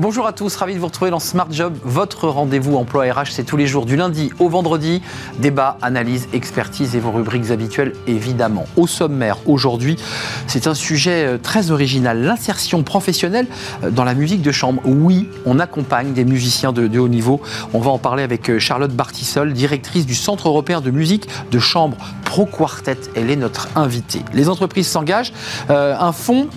Bonjour à tous, ravi de vous retrouver dans Smart Job, votre rendez-vous emploi RH, c'est tous les jours du lundi au vendredi. Débat, analyse, expertise et vos rubriques habituelles évidemment. Au sommaire aujourd'hui, c'est un sujet euh, très original, l'insertion professionnelle euh, dans la musique de chambre. Oui, on accompagne des musiciens de, haut niveau. On va en parler avec euh, Charlotte Bartissol, directrice du Centre européen de musique de chambre Pro Quartet. Elle est notre invitée. Les entreprises s'engagent, un fonds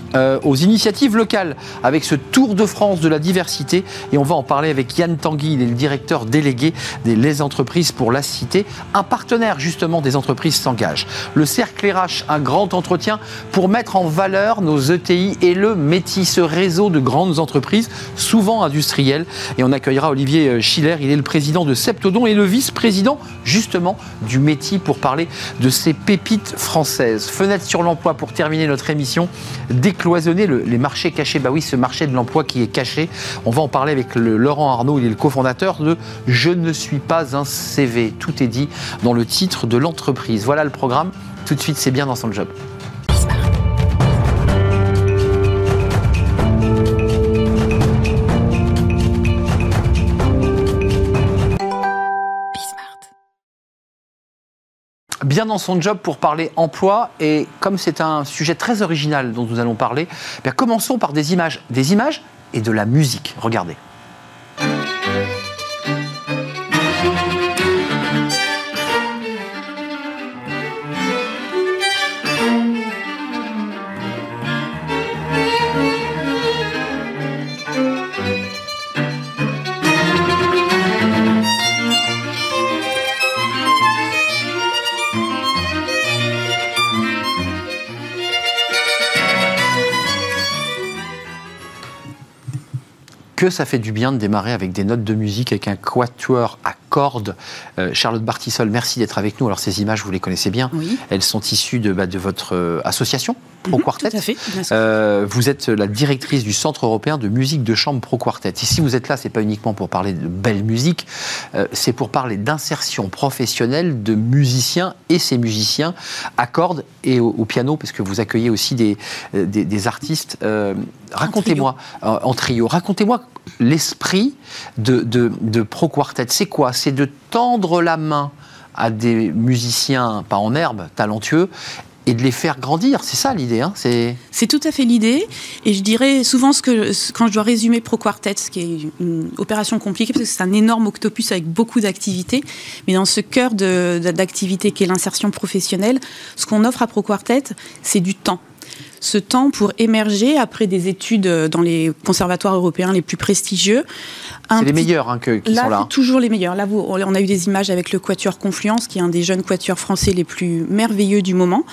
aux initiatives locales avec ce Tour de France de la diversité. Et on va en parler avec Yann Tanguy, il est le directeur délégué des Les Entreprises pour la Cité. Un partenaire justement des entreprises s'engage. Le Cercle RH, un grand entretien pour mettre en valeur nos ETI et le métier, ce réseau de grandes entreprises, souvent industrielles. Et on accueillera Olivier euh, Schiller, il est le président de Septodon et le vice-président justement du métier pour parler de ces pépites françaises. Fenêtre sur l'emploi pour terminer notre émission, décloisonner les marchés cachés. Bah oui, ce marché de l'emploi qui est caché. On va en parler avec Laurent Arnaud, il est le cofondateur de Je ne suis pas un CV. Tout est dit dans le titre de l'entreprise. Voilà le programme. Tout de suite, c'est bien dans son job. Bien dans son job pour parler emploi. Et comme c'est un sujet très original dont nous allons parler, eh commençons par des images. Des images et de la musique. Regardez. Que ça fait du bien de démarrer avec des notes de musique, avec un quatuor à cordes. Euh, Charlotte Bartissol, merci d'être avec nous. Alors ces images, vous les connaissez bien. Elles sont issues de, bah, de votre euh, association Pro mhm, Quartet. Tout à fait, euh, vous êtes la directrice du Centre européen de musique de chambre Pro Quartet. Et si vous êtes là, c'est pas uniquement pour parler de belle musique, c'est pour parler d'insertion professionnelle de musiciens et ces musiciens à cordes et au, piano, parce que vous accueillez aussi des, des, artistes. Racontez-moi en trio. Racontez-moi l'esprit de, Pro Quartet. C'est quoi? C'est de tendre la main à des musiciens, pas en herbe, talentueux, et de les faire grandir. C'est ça l'idée. Hein? C'est... tout à fait l'idée. Et je dirais souvent, ce que, quand je dois résumer Pro Quartet, ce qui est une opération compliquée, parce que c'est un énorme octopus avec beaucoup d'activités, mais dans ce cœur d'activité qui est l'insertion professionnelle, ce qu'on offre à Pro Quartet, c'est du temps ce temps pour émerger après des études dans les conservatoires européens les plus prestigieux. C'est les meilleurs hein, qui sont là. Toujours les meilleurs. Là, on a eu des images avec le Quatuor Confluence, qui est un des jeunes quatuors français les plus merveilleux du moment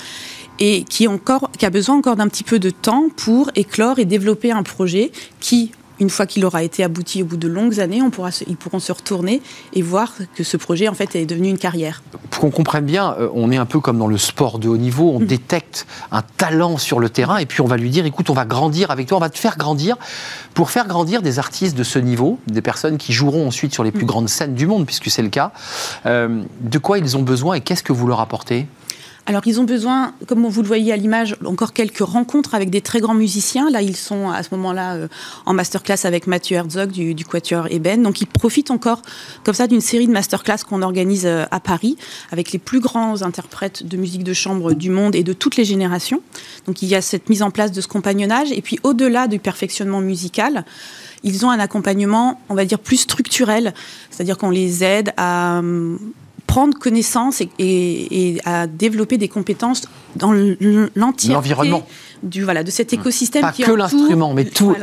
et qui, encore, qui a besoin encore d'un petit peu de temps pour éclore et développer un projet qui, une fois qu'il aura été abouti au bout de longues années, on pourra, ils pourront se retourner et voir que ce projet en fait est devenu une carrière. Pour qu'on comprenne bien, euh, on est un peu comme dans le sport de haut niveau, on mm. détecte un talent sur le terrain et puis on va lui dire écoute, on va grandir avec toi, on va te faire grandir. Pour faire grandir des artistes de ce niveau, des personnes qui joueront ensuite sur les plus mm. grandes scènes du monde, puisque c'est le cas, euh, de quoi ils ont besoin et qu'est-ce que vous leur apportez? Alors, ils ont besoin, comme vous le voyez à l'image, encore quelques rencontres avec des très grands musiciens. Là, ils sont à ce moment-là euh, en masterclass avec Mathieu Herzog du, Quatuor Eben. Donc, ils profitent encore comme ça d'une série de masterclass qu'on organise euh, à Paris avec les plus grands interprètes de musique de chambre du monde et de toutes les générations. Donc, il y a cette mise en place de ce compagnonnage. Et puis, au-delà du perfectionnement musical, ils ont un accompagnement, on va dire, plus structurel. C'est-à-dire qu'on les aide à prendre connaissance et, à développer des compétences dans l'entièreté du voilà de cet écosystème pas que l'instrument mais tout.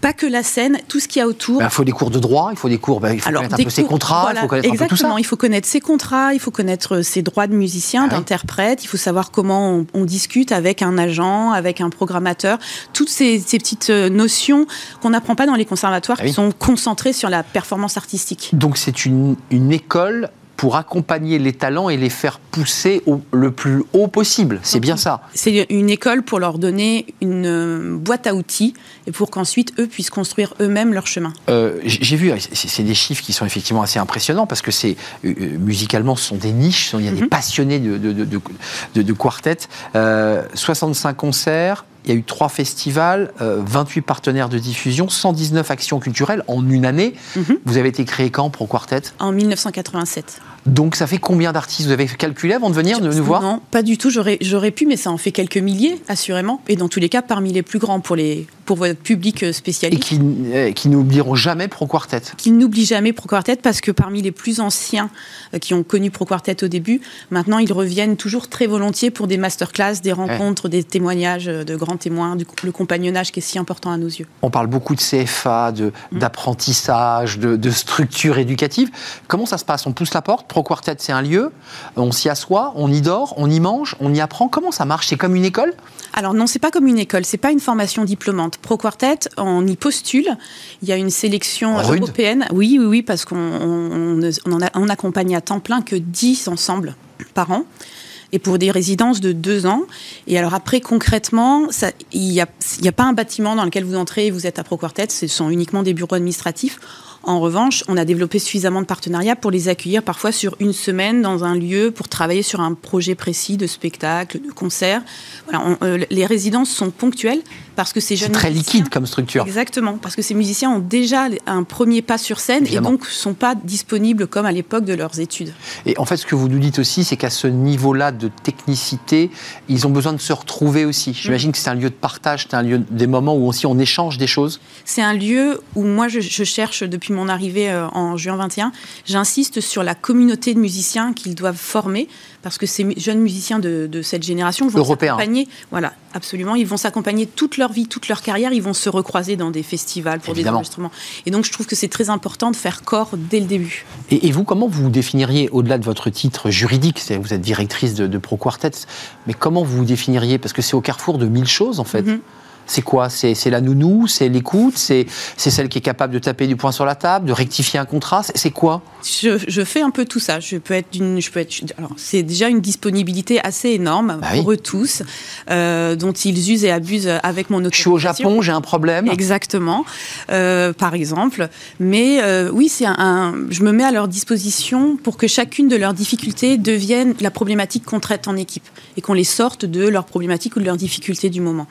pas que la scène, tout ce qu'il y a autour. Ben, il faut des cours de droit, il faut des cours, ben, il faut connaître un peu ses contrats, il faut connaître un peu tout ça. il faut connaître ses contrats, il faut connaître ses droits de musicien, ah d'interprète, il faut savoir comment on, discute avec un agent, avec un programmateur, toutes ces, petites euh, notions qu'on n'apprend pas dans les conservatoires ah qui sont concentrées sur la performance artistique. Donc c'est une, une école pour accompagner les talents et les faire pousser au, le plus haut possible. C'est bien ça. C'est une école pour leur donner une euh, boîte à outils et pour qu'ensuite eux puissent construire eux-mêmes leur chemin. Euh, j'ai vu, c'est des chiffres qui sont effectivement assez impressionnants parce que c'est euh, musicalement ce sont des niches, il y a des mhm. passionnés de, de, de, de quartet. 65 concerts, il y a eu trois festivals, 28 partenaires de diffusion, 119 actions culturelles en une année. Mhm. Vous avez été créé quand Pro Quartet? En 1987. Donc ça fait combien d'artistes? Vous avez calculé avant de venir de nous voir? Non, pas du tout. J'aurais pu, mais ça en fait quelques milliers, assurément. Et dans tous les cas, parmi les plus grands pour, les, pour votre public euh, spécialiste. Et qui, euh, qui n'oublieront jamais Pro Quartet Qui n'oublient jamais Pro Quartet parce que parmi les plus anciens euh, qui ont connu Pro Quartet au début, maintenant ils reviennent toujours très volontiers pour des masterclass, des rencontres, des témoignages de grands témoins, du, le compagnonnage qui est si important à nos yeux. On parle beaucoup de CFA, mm. d'apprentissage, de, de, de structure éducative. Comment ça se passe? On pousse la porte? Pro Quartet, c'est un lieu, on s'y assoit, on y dort, on y mange, on y apprend. Comment ça marche? C'est comme une école? Alors non, c'est pas comme une école, c'est pas une formation diplômante. Pro Quartet, on y postule. Il y a une sélection européenne. Oui, oui, oui, parce qu'on on, accompagne à temps plein que 10 ensembles par an et pour des résidences de deux ans. Et alors après, concrètement, il n'y a, a, pas un bâtiment dans lequel vous entrez et vous êtes à Pro Quartet, ce sont uniquement des bureaux administratifs. En revanche, on a développé suffisamment de partenariats pour les accueillir parfois sur une semaine dans un lieu pour travailler sur un projet précis de spectacle, de concert. Voilà, euh, les résidences sont ponctuelles parce que ces jeunes. très liquide comme structure. Exactement, parce que ces musiciens ont déjà un premier pas sur scène et donc ne sont pas disponibles comme à l'époque de leurs études. Et en fait, ce que vous nous dites aussi, c'est qu'à ce niveau-là de technicité, ils ont besoin de se retrouver aussi. J'imagine que c'est un lieu de partage, c'est un lieu des moments où aussi on échange des choses. C'est un lieu où moi je, je cherche depuis mon arrivée euh, en juin 21, j'insiste sur la communauté de musiciens qu'ils doivent former parce que ces jeunes musiciens de, cette génération vont s'accompagner. Voilà, absolument. Ils vont s'accompagner toute leur vie, toute leur carrière. Ils vont se recroiser dans des festivals pour des enregistrements. Et donc, je trouve que c'est très important de faire corps dès le début. Et, vous, comment vous définiriez, au-delà de votre titre juridique, vous êtes directrice de, Pro Quartet, mais comment vous vous définiriez? Parce que c'est au carrefour de mille choses, en fait. Mm-hmm. C'est quoi C'est la nounou C'est l'écoute C'est celle qui est capable de taper du poing sur la table, de rectifier un contrat C'est quoi je, fais un peu tout ça. Je peux être d'une. Je peux être. Alors, c'est déjà une disponibilité assez énorme bah pour eux tous, euh, dont ils usent et abusent avec mon autorisation. Je suis au Japon, j'ai un problème. Exactement, euh, par exemple. Mais euh, oui, c'est un, Je me mets à leur disposition pour que chacune de leurs difficultés devienne la problématique qu'on traite en équipe et qu'on les sorte de leurs problématiques ou de leurs difficultés du moment.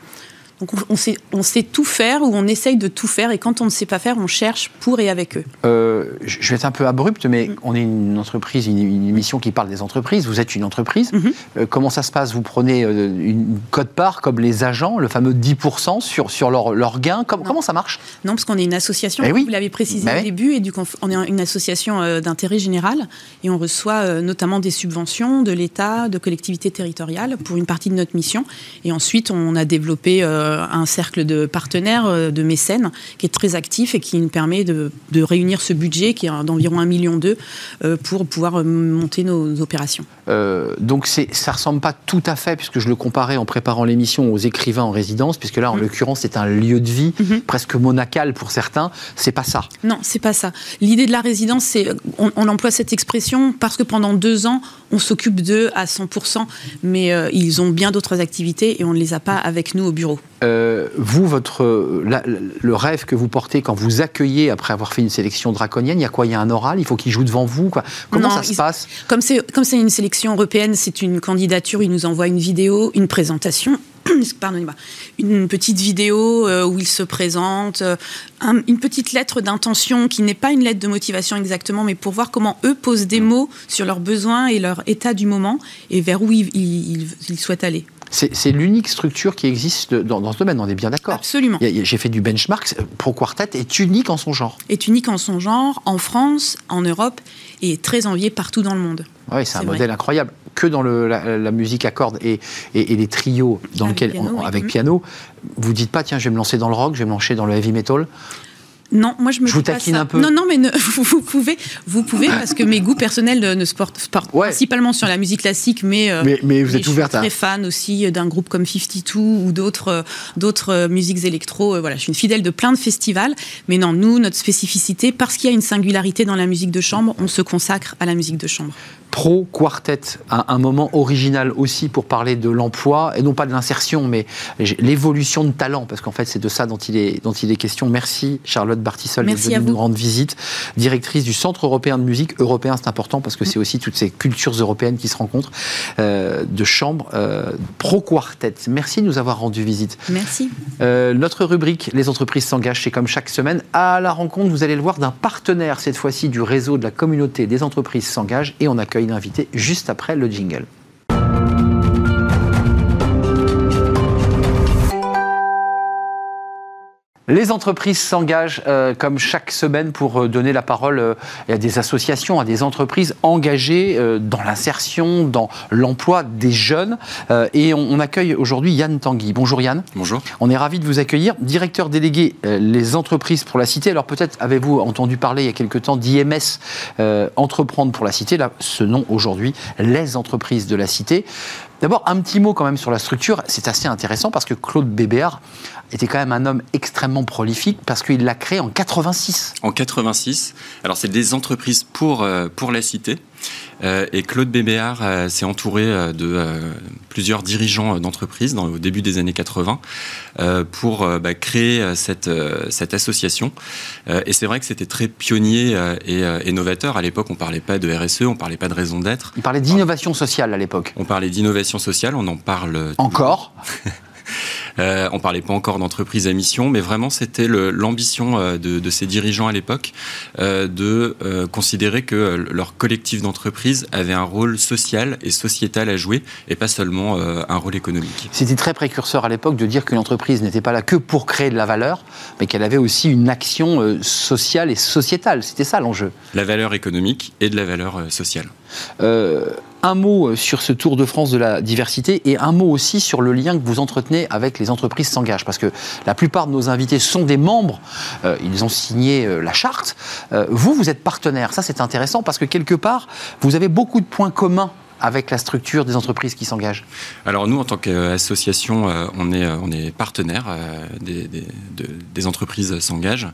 Donc on sait, on sait tout faire ou on essaye de tout faire et quand on ne sait pas faire, on cherche pour et avec eux. Euh, je vais être un peu abrupte, mais mm. on est une entreprise, une, émission qui parle des entreprises. Vous êtes une entreprise. Mm-hmm. Euh, comment ça se passe? Vous prenez euh, une cote-part comme les agents, le fameux 10% sur, sur leur, leur gain? Comment ça marche? Non, parce qu'on est une association, eh vous l'avez précisé au début, et du on est une association d'intérêt général et on reçoit notamment des subventions de l'État, de collectivités territoriales pour une partie de notre mission. Et ensuite, on a développé euh, un cercle de partenaires, euh, de mécènes, qui est très actif et qui nous permet de, réunir ce budget qui est d'environ 1,2 million euh, pour pouvoir monter nos opérations. donc ça ressemble pas tout à fait, puisque je le comparais en préparant l'émission aux écrivains en résidence, puisque là, en mm. l'occurrence, c'est un lieu de vie mm-hmm. presque monacal pour certains. C'est pas ça. Non, c'est pas ça. L'idée de la résidence, c'est on, on, emploie cette expression parce que pendant deux ans, on s'occupe d'eux à 100%, mais ils ont bien d'autres activités et on ne les a pas avec nous au bureau. Euh, vous, votre, le rêve que vous portez quand vous accueillez après avoir fait une sélection draconienne, il y a quoi? Il y a un oral? Il faut qu'il joue devant vous quoi? Comment ça se passe? Comme c'est comme c'est une sélection européenne, c'est une candidature. Ils nous envoient une vidéo, une présentation. Pardonnez-moi. Une petite vidéo euh, où il se présente, euh, une petite lettre d'intention qui n'est pas une lettre de motivation exactement, mais pour voir comment eux posent des mots sur leurs besoins et leur état du moment et vers où ils souhaitent aller. C'est l'unique structure qui existe dans, ce domaine, on est bien d'accord. Absolument. J'ai fait du benchmark. Pro Quartet est unique en son genre. Est unique en son genre, en France, en Europe, et est très envié partout dans le monde. Oui, c'est un modèle incroyable. Que dans la, musique à cordes et, les trios dans avec lequel, piano, avec piano, vous dites pas, tiens, je vais me lancer dans le rock, je vais me lancer dans le heavy metal. Non, moi je me. Je vous taquine un peu. Non, non, mais vous, pouvez, vous pouvez parce que mes goûts personnels ne se portent, principalement sur la musique classique, mais. Euh, mais, vous êtes ouverte. Je suis très fan aussi d'un groupe comme 52 ou d'autres, euh, d'autres euh, musiques électro. Voilà, je suis une fidèle de plein de festivals, mais non, nous, notre spécificité, parce qu'il y a une singularité dans la musique de chambre, on se consacre à la musique de chambre. Pro Quartet, un, moment original aussi pour parler de l'emploi, et non pas de l'insertion, mais l'évolution de talent, parce qu'en fait, c'est de ça dont il est, dont il est question. Merci Charlotte Bartissol de venir nous rendre visite, directrice du Centre européen de musique. Européen, c'est important parce que c'est aussi toutes ces cultures européennes qui se rencontrent, euh, de chambre euh, Pro Quartet. Merci de nous avoir rendu visite. Merci. Euh, notre rubrique, les entreprises s'engagent, c'est comme chaque semaine. À la rencontre, vous allez le voir, d'un partenaire, cette fois-ci du réseau de la communauté des entreprises s'engagent, et on accueille l'invité juste après le jingle. Les entreprises s'engagent euh, comme chaque semaine pour euh, donner la parole euh, à des associations, à des entreprises engagées dans l'insertion, dans l'emploi des jeunes. et on, accueille aujourd'hui Yann Tanguy. Bonjour Yann. Bonjour. On est ravi de vous accueillir. Directeur délégué les entreprises pour la cité. Alors peut-être avez-vous entendu parler il y a quelque temps d'IMS Entreprendre pour la cité. Là, ce nom aujourd'hui, les entreprises de la cité. D'abord, un petit mot quand même sur la structure. C'est assez intéressant parce que Claude Bébert était quand même un homme extrêmement prolifique parce qu'il l'a créé en 86. En 86. Alors, c'est des entreprises pour, euh, pour la cité. Euh, et Claude Bébéard euh, s'est entouré de plusieurs dirigeants d'entreprises au début des années 80 pour bah, créer cette, cette association. et c'est vrai que c'était très pionnier et, novateur. À l'époque, on ne parlait pas de RSE, on ne parlait pas de raison d'être. On parlait d'innovation sociale à l'époque. On parlait d'innovation sociale, on en parle. Encore Euh, on parlait pas encore d'entreprise à mission, mais vraiment c'était l'ambition euh, de, ces dirigeants à l'époque euh, de considérer que leur collectif d'entreprise avait un rôle social et sociétal à jouer et pas seulement un rôle économique. C'était très précurseur à l'époque de dire qu'une entreprise n'était pas là que pour créer de la valeur, mais qu'elle avait aussi une action sociale et sociétale. C'était ça l'enjeu. La valeur économique et de la valeur sociale. Un mot sur ce Tour de France de la diversité et un mot aussi sur le lien que vous entretenez avec les entreprises s'engagent Parce que la plupart de nos invités sont des membres, euh, ils ont signé euh, la charte. Euh, vous, vous êtes partenaire. Ça, c'est intéressant parce que quelque part, vous avez beaucoup de points communs avec la structure des entreprises qui s'engagent Alors nous, en tant qu'association, euh, on est, euh, on est partenaire euh, des, des, des entreprises s'engagent.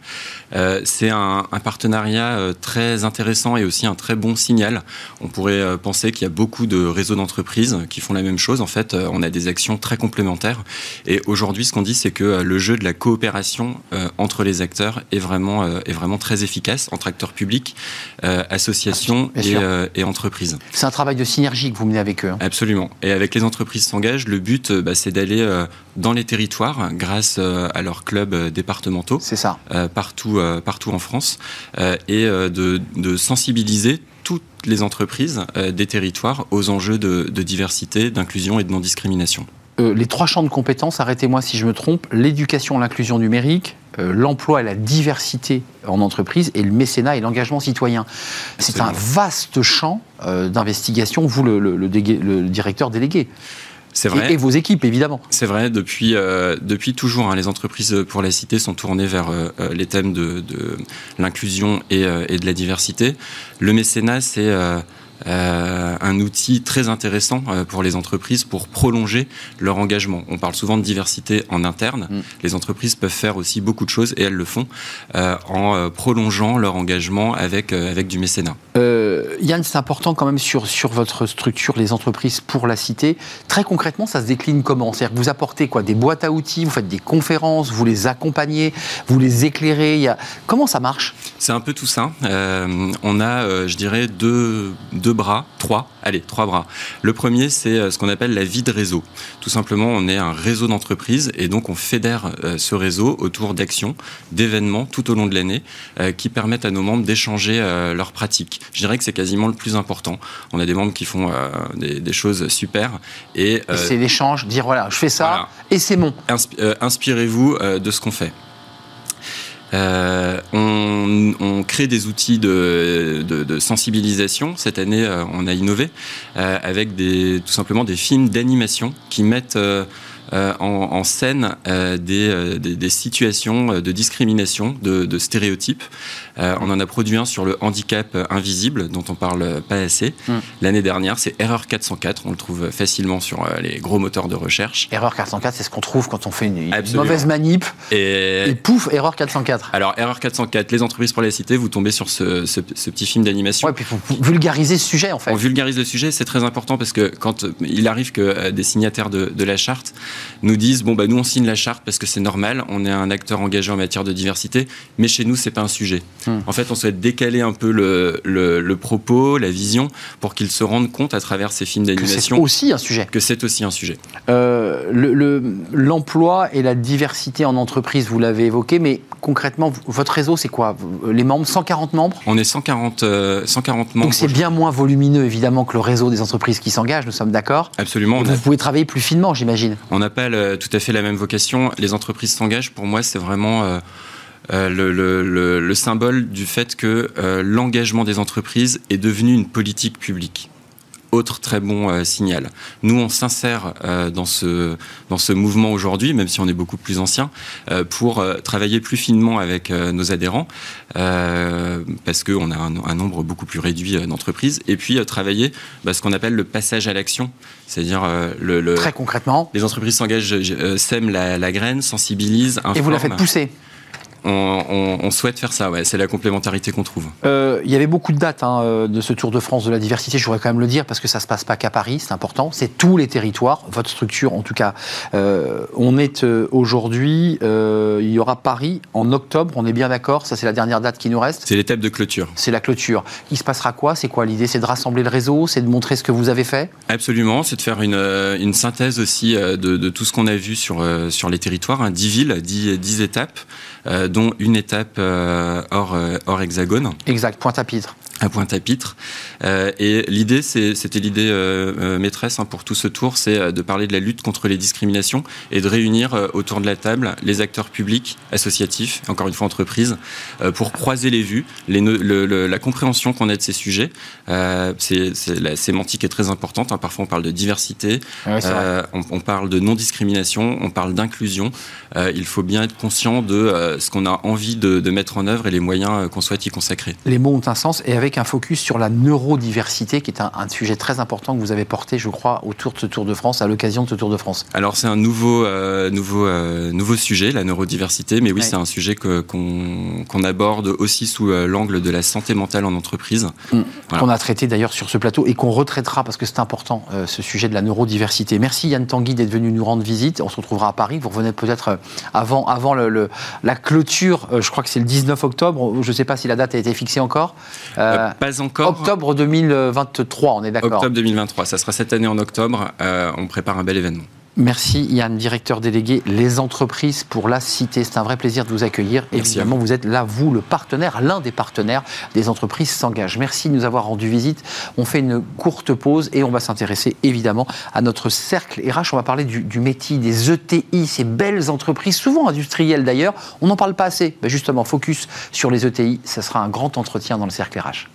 C'est un, un, partenariat très intéressant et aussi un très bon signal. On pourrait penser qu'il y a beaucoup de réseaux d'entreprises qui font la même chose. En fait, on a des actions très complémentaires. Et aujourd'hui, ce qu'on dit, c'est que le jeu de la coopération entre les acteurs est vraiment, est vraiment très efficace entre acteurs publics, associations et, et entreprises. C'est un travail de synergie que vous menez avec eux. Hein. Absolument. Et avec les entreprises s'engagent, le but, euh, bah, c'est d'aller euh, dans les territoires grâce euh, à leurs clubs départementaux. C'est ça. partout, partout en France. et de, sensibiliser toutes les entreprises des territoires aux enjeux de, de diversité, d'inclusion et de non-discrimination. les trois champs de compétences, arrêtez-moi si je me trompe, l'éducation, l'inclusion numérique, l'emploi et la diversité en entreprise et le mécénat et l'engagement citoyen. C'est un vaste champ euh, d'investigation, vous le, directeur délégué. C'est vrai. Et, vos équipes, évidemment. C'est vrai, depuis, euh, depuis toujours, hein, les entreprises pour la cité sont tournées vers les thèmes de, l'inclusion et, et, de la diversité. Le mécénat, c'est euh, un outil très intéressant euh, pour les entreprises pour prolonger leur engagement. On parle souvent de diversité en interne. Mm. Les entreprises peuvent faire aussi beaucoup de choses et elles le font euh, en prolongeant leur engagement avec, avec du mécénat. Yann, c'est important quand même sur, sur votre structure, les entreprises pour la cité. Très concrètement, ça se décline comment? C'est-à-dire que vous apportez quoi? Des boîtes à outils, vous faites des conférences, vous les accompagnez, vous les éclairez? Il Comment ça marche? C'est un peu tout ça. on a, je dirais, deux, deux bras, trois, allez, trois bras. Le premier, c'est euh, ce qu'on appelle la vie de réseau. Tout simplement, on est un réseau d'entreprises et donc on fédère euh, ce réseau autour d'actions, d'événements tout au long de l'année euh, qui permettent à nos membres d'échanger leurs pratiques. Je dirais que c'est quasiment le plus important. On a des membres qui font des, choses super et, c'est l'échange, dire voilà, je fais ça et c'est bon. Inspirez-vous de ce qu'on fait. Euh, on, crée des outils de, sensibilisation. Cette année, euh, on a innové euh, avec des, tout simplement des films d'animation qui mettent en, scène des, des, situations de discrimination, de, de stéréotypes. on en a produit un sur le handicap invisible, dont on parle pas assez. Hmm. L'année dernière, c'est Erreur 404. On le trouve facilement sur les gros moteurs de recherche. Erreur 404, c'est ce qu'on trouve quand on fait une, mauvaise manip. Et... et... pouf, Erreur 404. Alors, Erreur 404, les entreprises pour les citer, vous tombez sur ce, ce, petit film d'animation. Ouais, puis il faut vulgariser ce sujet en fait. On vulgarise le sujet, c'est très important parce que quand il arrive que euh, des signataires de, de la charte nous disent bon bah nous on signe la charte parce que c'est normal, on est un acteur engagé en matière de diversité, mais chez nous c'est pas un sujet. Hmm. En fait, on souhaite décaler un peu le, le, propos, la vision, pour qu'ils se rendent compte à travers ces films d'animation que c'est aussi un sujet. Que c'est aussi un sujet. Euh, l'emploi et la diversité en entreprise, vous l'avez évoqué, mais concrètement, votre réseau c'est quoi Les membres, 140 membres On est 140, 140 euh, membres. Donc c'est bien moins volumineux évidemment que le réseau des entreprises qui s'engagent, nous sommes d'accord Absolument. vous pouvez travailler plus finement, j'imagine. On n'a pas tout à fait la même vocation. Les entreprises s'engagent, pour moi, c'est vraiment... Euh, euh, le, symbole du fait que l'engagement des entreprises est devenu une politique publique autre très bon euh, signal. Nous, on s'insère euh, dans, ce, dans ce mouvement aujourd'hui, même si on est beaucoup plus ancien, euh, pour travailler plus finement avec nos adhérents, parce qu'on a un, nombre beaucoup plus réduit d'entreprises, et puis travailler bah, ce qu'on appelle le passage à l'action, c'est-à-dire le, Très concrètement Les entreprises s'engagent, sèment la, la, graine, sensibilisent, informent. Et vous la faites pousser on, souhaite faire ça, ouais. c'est la complémentarité qu'on trouve. Euh, il y avait beaucoup de dates hein, euh, de ce Tour de France de la diversité, je voudrais quand même le dire, parce que ça ne se passe pas qu'à Paris, c'est important, c'est tous les territoires, votre structure en tout cas. Euh, on est aujourd'hui, il y aura Paris en octobre, on est bien d'accord, ça c'est la dernière date qui nous reste. C'est l'étape de clôture. C'est la clôture. Il se passera quoi? C'est quoi l'idée? C'est de rassembler le réseau? C'est de montrer ce que vous avez fait? Absolument, c'est de faire une, synthèse aussi de, tout ce qu'on a vu sur, sur les territoires, hein, 10 villes, 10, 10 étapes dont une étape euh, hors, euh, hors hexagone. Exact, Pointe-à-Pitre à Pointe-à-Pitre. Euh, et l'idée, c'était l'idée euh, euh, maîtresse hein, pour tout ce tour, c'est de parler de la lutte contre les discriminations et de réunir autour de la table les acteurs publics, associatifs, encore une fois entreprises, pour croiser les vues, les, la compréhension qu'on a de ces sujets. c'est la sémantique est très importante. Hein. Parfois, on parle de diversité, on, parle de non-discrimination, on parle d'inclusion. il faut bien être conscient de ce qu'on a envie de, de, mettre en œuvre et les moyens qu'on souhaite y consacrer. Les mots ont un sens et avec un focus sur la neurodiversité, qui est un, sujet très important que vous avez porté, je crois, autour de ce Tour de France, à l'occasion de ce Tour de France. Alors c'est un nouveau, euh, nouveau, euh, nouveau sujet, la neurodiversité, mais oui, c'est un sujet qu'on aborde aussi sous euh, l'angle de la santé mentale en entreprise. Mm. Qu'on a traité d'ailleurs sur ce plateau et qu'on retraitera parce que c'est important, ce sujet de la neurodiversité. Merci Yann Tanguy d'être venu nous rendre visite. On se retrouvera à Paris. Vous revenez peut-être avant, avant le, la clôture, je crois que c'est le 19 octobre. Je ne sais pas si la date a été fixée encore. Euh, pas encore. Octobre 2023, on est d'accord. Octobre 2023, ça sera cette année en octobre. Euh, on prépare un bel événement. Merci Yann, directeur délégué Les entreprises pour la cité. C'est un vrai plaisir de vous accueillir. Évidemment, vous êtes là, vous, le partenaire, l'un des partenaires des entreprises s'engage. Merci de nous avoir rendu visite. On fait une courte pause et on va s'intéresser évidemment à notre cercle RH. On va parler du, métier des ETI, ces belles entreprises, souvent industrielles d'ailleurs. On n'en parle pas assez. Ben justement, focus sur les ETI. Ce sera un grand entretien dans le cercle RH.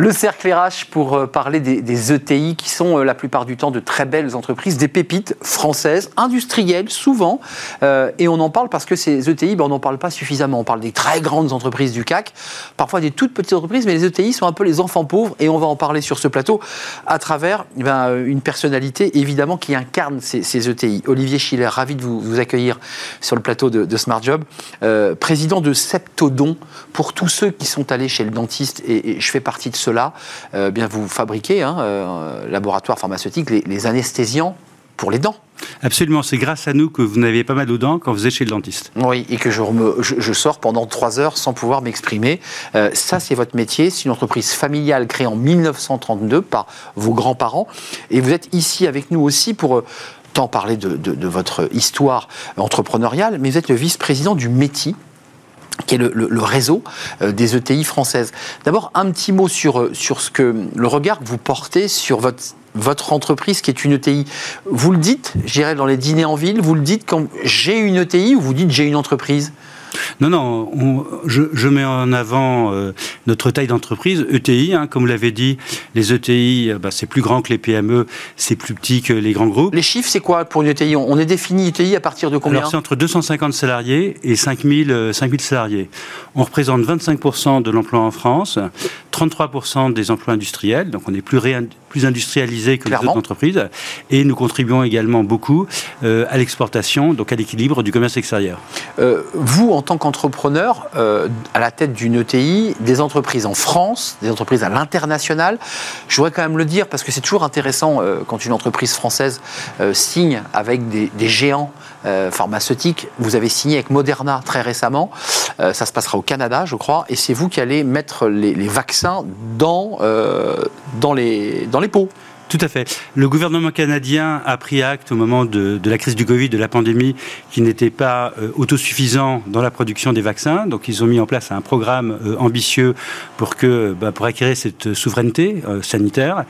Le cercle RH pour euh, parler des, ETI qui sont euh, la plupart du temps de très belles entreprises, des pépites françaises, industrielles souvent. Euh, et on en parle parce que ces ETI, ben, on n'en parle pas suffisamment. On parle des très grandes entreprises du CAC, parfois des toutes petites entreprises, mais les ETI sont un peu les enfants pauvres. Et on va en parler sur ce plateau à travers eh ben, une personnalité évidemment qui incarne ces, ETI. Olivier Schiller, ravi de vous, accueillir sur le plateau de, Smart Job, président de Septodon. Pour tous ceux qui sont allés chez le dentiste, et, et je fais partie de ce cela, euh, bien vous fabriquez, hein, euh, laboratoire pharmaceutique, les, anesthésiants pour les dents. Absolument, c'est grâce à nous que vous n'aviez pas mal aux dents quand vous êtes chez le dentiste. Oui, et que je, je, sors pendant trois heures sans pouvoir m'exprimer. Euh, ça, c'est votre métier. C'est une entreprise familiale créée en 1932 par vos grands-parents. Et vous êtes ici avec nous aussi pour tant parler de, de, votre histoire entrepreneuriale, mais vous êtes le vice-président du métier qui est le, réseau euh, des ETI françaises. D'abord, un petit mot sur, euh, sur ce que, le regard que vous portez sur votre votre entreprise qui est une ETI, vous le dites, j'irai dans les dîners en ville, vous le dites quand j'ai une ETI ou vous dites j'ai une entreprise? Non, non, je, mets en avant euh, notre taille d'entreprise, ETI, hein, comme vous l'avez dit, les ETI, euh, bah, c'est plus grand que les PME, c'est plus petit que les grands groupes. Les chiffres, c'est quoi pour une ETI On est défini ETI à partir de combien? Alors, c'est entre 250 salariés et 5000, 5000 euh, salariés. On représente 25% de l'emploi en France, 33% des emplois industriels, donc on est plus, plus industrialisé que les autres entreprises, et nous contribuons également beaucoup à l'exportation, donc à l'équilibre du commerce extérieur. vous, en tant qu'entrepreneur, euh, à la tête d'une ETI, des entreprises en France, des entreprises à l'international, je voudrais quand même le dire parce que c'est toujours intéressant euh, quand une entreprise française euh, signe avec des, géants pharmaceutiques. Vous avez signé avec Moderna très récemment. ça se passera au Canada, je crois, et c'est vous qui allez mettre les, vaccins les, dans les pots. Tout à fait. Le gouvernement canadien a pris acte au moment de, la crise du Covid, de la pandémie, qui n'était pas euh, autosuffisant dans la production des vaccins. Donc ils ont mis en place un programme euh, ambitieux pour, que, bah, pour acquérir cette souveraineté euh, sanitaire.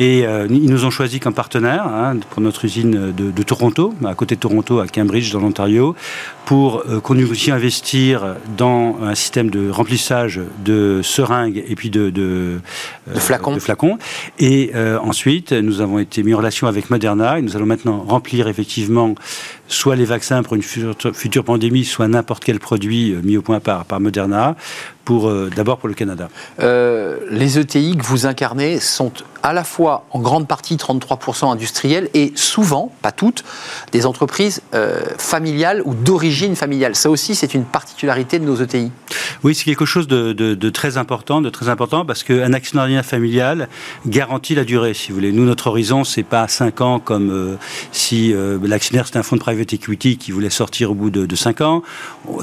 Et ils nous ont choisi comme partenaire hein, pour notre usine de, de, Toronto, à côté de Toronto, à Cambridge, dans l'Ontario, pour qu'on nous aussi investir dans un système de remplissage de seringues et puis de, de, flacons. de flacons. Et ensuite, nous avons été mis en relation avec Moderna et nous allons maintenant remplir effectivement soit les vaccins pour une future, pandémie, soit n'importe quel produit euh, mis au point par, par Moderna, pour euh, d'abord pour le Canada. Euh, les ETI que vous incarnez sont à la fois en grande partie 33% industriels et souvent, pas toutes, des entreprises familiales ou d'origine familiale. Ça aussi, c'est une particularité de nos ETI. Oui, c'est quelque chose de, très important, de très important parce qu'un actionnariat familial garantit la durée, si vous voulez. Nous, notre horizon, c'est pas 5 ans comme si l'actionnaire c'est un fonds de private equity qui voulait sortir au bout de, de 5 ans.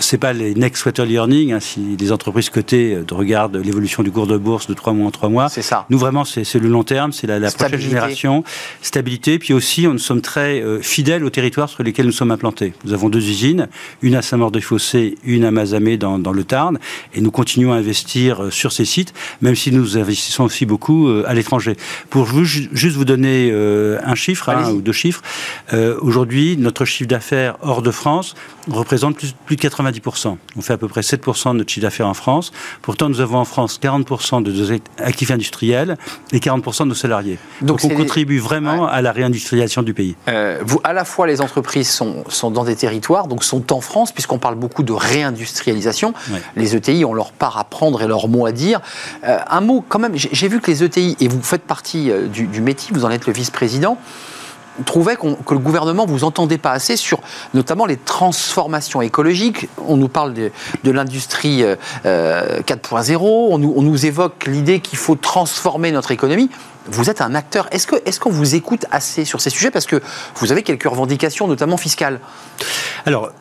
C'est pas les next quarterly earnings, hein, si les entreprises cotées euh, regardent l'évolution du cours de bourse de 3 mois en 3 mois. C'est ça. Nous, vraiment, c'est le long terme, c'est la, prochaine génération. Stabilité. Puis aussi, on, nous sommes très euh, fidèles aux territoires sur lesquels nous sommes implantés. Nous avons deux usines, une à Saint-Maur-des-Fossés, une à Mazamé dans, dans, le Tarn, et nous continuons à investir euh, sur ces sites, même si nous investissons aussi beaucoup à l'étranger. Pour vous, juste vous donner un chiffre, hein, ou deux chiffres, aujourd'hui, notre chiffre d'affaires hors de France représente plus, plus, de 90%. On fait à peu près 7% de notre chiffre d'affaires en France. Pourtant, nous avons en France 40% de nos actifs industriels et 40% de nos salariés. Donc, on contribue vraiment à la réindustrialisation du pays. Euh, vous, à la fois, les entreprises sont, sont, dans des territoires, donc sont en France, puisqu'on parle beaucoup de réindustrialisation. Les ETI ont leur part à prendre et leur mot à dire. Euh, un mot quand même, j'ai vu que les ETI, et vous faites partie euh, du, du métier, vous en êtes le vice-président, trouvait que le gouvernement vous entendait pas assez sur notamment les transformations écologiques. On nous parle de, l'industrie 4.0, euh, on nous, on nous évoque l'idée qu'il faut transformer notre économie. Vous êtes un acteur. Est-ce qu'on est vous écoute assez sur ces sujets? Parce que vous avez quelques revendications, notamment fiscales. Alors,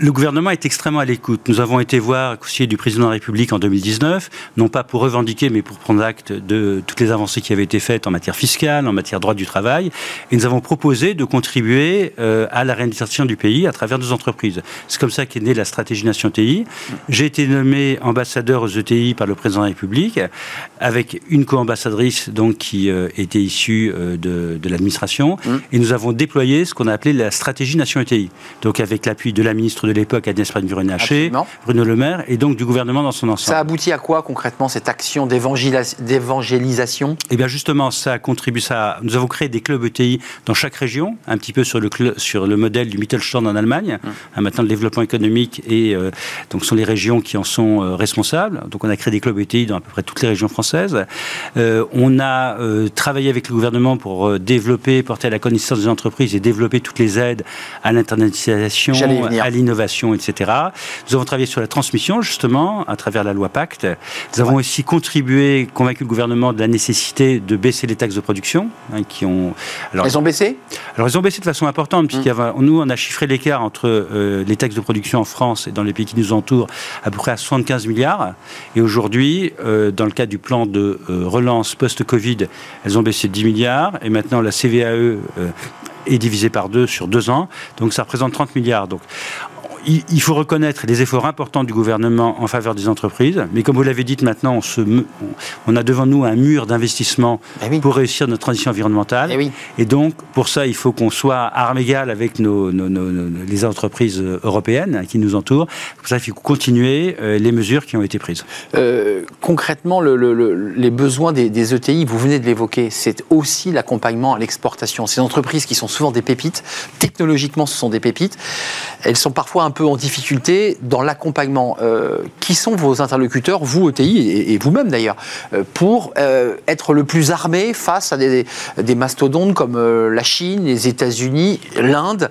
le gouvernement est extrêmement à l'écoute. Nous avons été voir le conseiller du président de la République en 2019, non pas pour revendiquer, mais pour prendre acte de toutes les avancées qui avaient été faites en matière fiscale, en matière droit du travail. Et nous avons proposé de contribuer euh, à la réalisation du pays à travers nos entreprises. C'est comme ça qu'est née la stratégie Nation TI. J'ai été nommé ambassadeur aux ETI par le président de la République, avec une co-ambassadrice donc qui euh, était issue euh, de, de l'administration. Mmh. Et nous avons déployé ce qu'on a appelé la stratégie Nation ETI. Donc avec l'appui de la ministre de l'époque, Agnès Pannier-Runacher, Bruno Le Maire, et donc du gouvernement dans son ensemble. Ça aboutit à quoi concrètement cette action d'évangélisation? Eh bien justement, ça contribue ça. Nous avons créé des clubs ETI dans chaque région, un petit peu sur le, sur le modèle du Mittelstand en Allemagne. Hum. Hein, maintenant, le développement économique et euh, donc sont les régions qui en sont euh, responsables. Donc on a créé des clubs ETI dans à peu près toutes les régions françaises. Euh, on a travaillé avec le gouvernement pour développer, porter à la connaissance des entreprises et développer toutes les aides à l'internationalisation, à l'innovation etc. Nous avons travaillé sur la transmission, justement, à travers la loi Pacte. Nous avons aussi contribué, convaincu le gouvernement de la nécessité de baisser les taxes de production, hein, qui ont... Alors, elles ont baissé? Alors, elles ont baissé de façon importante, puisqu'il mmh. nous, on a chiffré l'écart entre euh, les taxes de production en France et dans les pays qui nous entourent à peu près à 75 milliards. Et aujourd'hui, euh, dans le cadre du plan de euh, relance post-Covid, elles ont baissé de 10 milliards. Et maintenant, la CVAE est divisée par deux sur deux ans. Donc, ça représente 30 milliards. Donc, il faut reconnaître les efforts importants du gouvernement en faveur des entreprises, mais comme vous l'avez dit maintenant, on, se, on a devant nous un mur d'investissement eh pour réussir notre transition environnementale. Eh Et donc, pour ça, il faut qu'on soit à armes égales avec nos, les entreprises européennes qui nous entourent. Pour ça, il faut continuer euh, les mesures qui ont été prises. Euh, concrètement, le, les besoins des, des, ETI, vous venez de l'évoquer, c'est aussi l'accompagnement à l'exportation. Ces entreprises qui sont souvent des pépites, technologiquement, ce sont des pépites, elles sont parfois un peu en difficulté dans l'accompagnement. Euh, qui sont vos interlocuteurs, vous ETI et, vous-même d'ailleurs, euh, pour euh, être le plus armé face à des, mastodontes comme la Chine, les États-Unis, l'Inde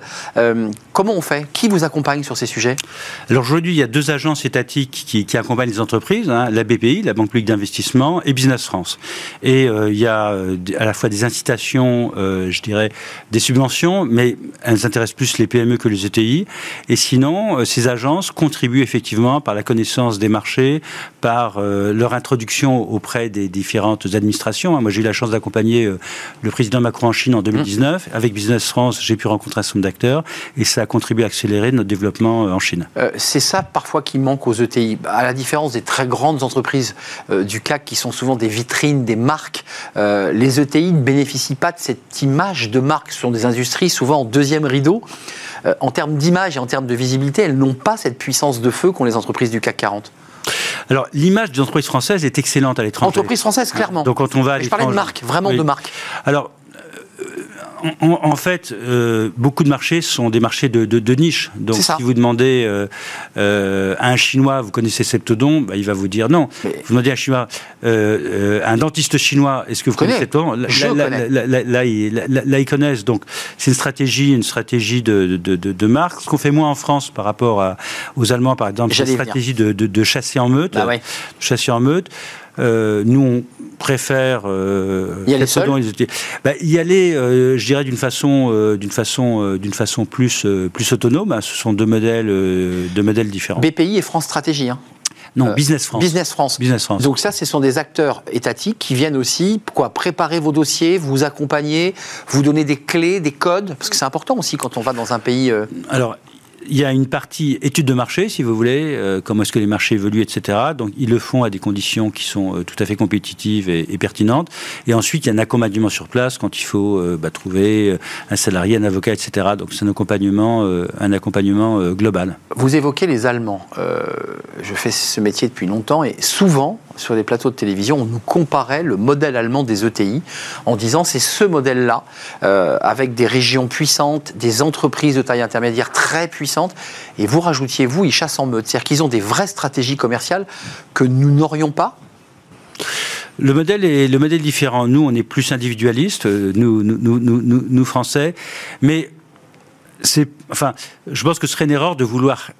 Comment on fait? Qui vous accompagne sur ces sujets? Alors aujourd'hui, il y a deux agences étatiques qui, accompagnent les entreprises, hein, la BPI, la Banque publique d'investissement, et Business France. Et il y a à la fois des incitations, je dirais, des subventions, mais elles intéressent plus les PME que les ETI. Et sinon, ces agences contribuent effectivement par la connaissance des marchés, par euh, leur introduction auprès des différentes administrations. Hein. Moi, j'ai eu la chance d'accompagner euh, le président Macron en Chine en 2019. Mmh. Avec Business France, j'ai pu rencontrer un certain nombre d'acteurs et ça contribué à accélérer notre développement euh, en Chine. c'est ça parfois qui manque aux ETI. À la différence des très grandes entreprises du CAC qui sont souvent des vitrines, des marques, les ETI ne bénéficient pas de cette image de marque. Ce sont des industries souvent en deuxième rideau. Euh, en termes d'image et en termes de visibilité, elles n'ont pas cette puissance de feu qu'ont les entreprises du CAC 40 alors, l'image des entreprises françaises est excellente à l'étranger. Entreprises françaises, clairement. Donc, quand on va à Je parlais de marque, vraiment de marque. Alors, en, fait, euh, beaucoup de marchés sont des marchés de, niche. Donc, si vous demandez euh, euh, à un Chinois, vous connaissez Septodon, bah, il va vous dire non. Vous demandez à un Chinois, un dentiste chinois, est-ce que vous connaissez Septodon là, ils connaissent. Donc, c'est une stratégie, une stratégie de, marque. Ce qu'on fait moins en France par rapport aux Allemands, par exemple, c'est une stratégie de, chasser en meute. Bah chasser en meute. Euh, nous, on préfère euh, y aller seul bah, y aller, euh, je dirais d'une façon, d'une façon, d'une façon plus, plus autonome. Hein. Ce sont deux modèles, deux modèles différents. BPI et France Stratégie. Hein. Non, Business France. Business France. Business France. Donc ça, ce sont des acteurs étatiques qui viennent aussi quoi, préparer vos dossiers, vous accompagner, vous donner des clés, des codes, parce que c'est important aussi quand on va dans un pays. Alors, il y a une partie étude de marché, si vous voulez, euh, comment est-ce que les marchés évoluent, etc. Donc ils le font à des conditions qui sont euh, tout à fait compétitives et, pertinentes. Et ensuite, il y a un accompagnement sur place quand il faut euh, bah, trouver un salarié, un avocat, etc. Donc c'est un accompagnement, un accompagnement global. Vous évoquez les Allemands. je fais ce métier depuis longtemps et souvent, sur les plateaux de télévision, on nous comparait le modèle allemand des ETI en disant c'est ce modèle-là, avec des régions puissantes, des entreprises de taille intermédiaire très puissantes et vous rajoutiez, vous, ils chassent en meute. C'est-à-dire qu'ils ont des vraies stratégies commerciales que nous n'aurions pas le modèle est le modèle différent. Nous, on est plus individualiste, euh, nous, nous Français, mais c'est, enfin, je pense que ce serait une erreur de vouloir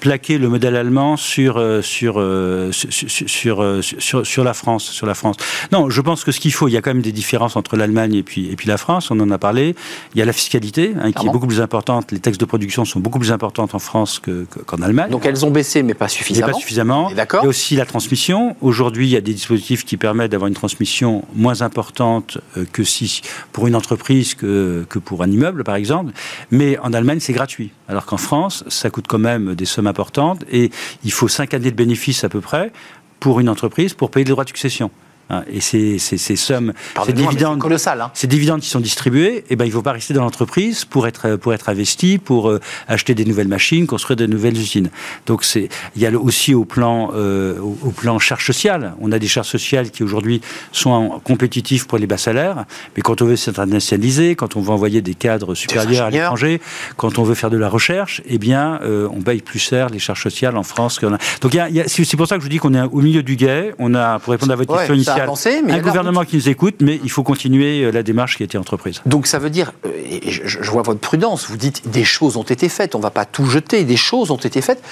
plaquer le modèle allemand sur, euh, sur, euh, sur, euh, sur, sur, la France. Sur la France. Non, je pense que ce qu'il faut, il y a quand même des différences entre l'Allemagne et puis, et puis la France, on en a parlé. Il y a la fiscalité, hein, qui est beaucoup plus importante. Les textes de production sont beaucoup plus importantes en France qu'en Allemagne. Donc elles ont baissé, mais pas suffisamment. Mais pas suffisamment. D'accord. Il y a aussi la transmission. Aujourd'hui, il y a des dispositifs qui permettent d'avoir une transmission moins importante que si pour une entreprise que, que pour un immeuble, par exemple. Mais en Allemagne, c'est gratuit. Alors qu'en France, ça coûte quand même des sommes importantes et il faut cinq années de bénéfices à peu près pour une entreprise pour payer les droits de succession. Hein, et ces, sommes, ces dividendes, hein. ces dividendes qui sont distribués, eh ben, il ne faut pas rester dans l'entreprise pour être, pour être investi, pour euh, acheter des nouvelles machines, construire de nouvelles usines. Donc il y a aussi au plan, euh, au, plan charge sociale. On a des charges sociales qui aujourd'hui sont compétitives pour les bas salaires, mais quand on veut s'internationaliser, quand on veut envoyer des cadres supérieurs à l'étranger, quand on veut faire de la recherche, eh bien, euh, on paye plus cher les charges sociales en France. a... Donc c'est pour ça que je vous dis qu'on est au milieu du guet. On a, pour répondre à votre question initiale, un gouvernement qui nous écoute, mais il faut continuer euh, la démarche qui a été entreprise. Donc ça veut dire, euh, je, vois votre prudence, vous dites des choses ont été faites, on ne va pas tout jeter, des choses ont été faites.